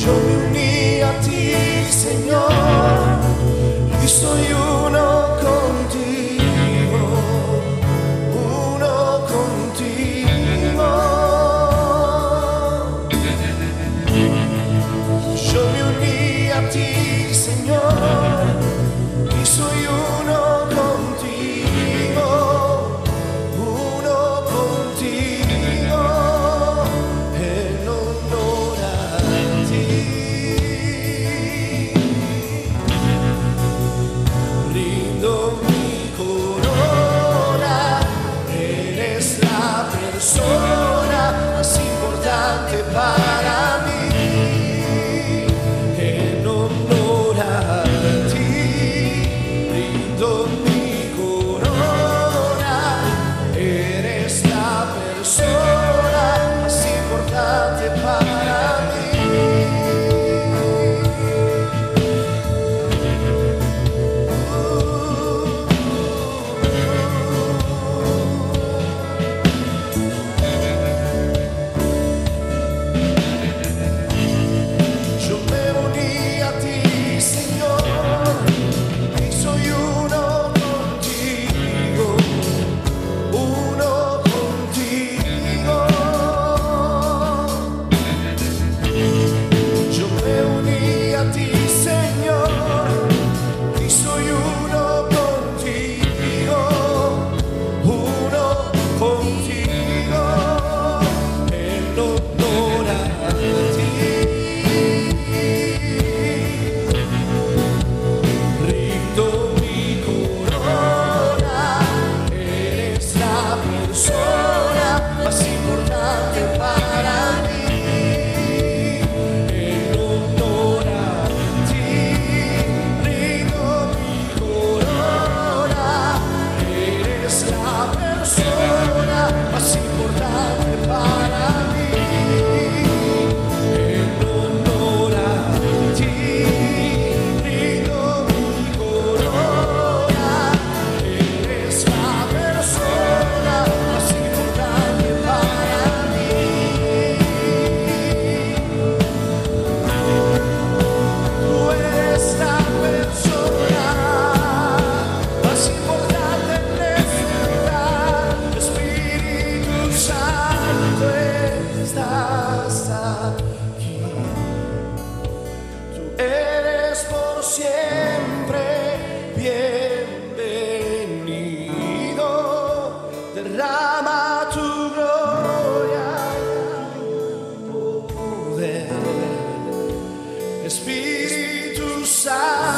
Yo me a ti, Señor. persona, la più importante parte. Espírito Santo.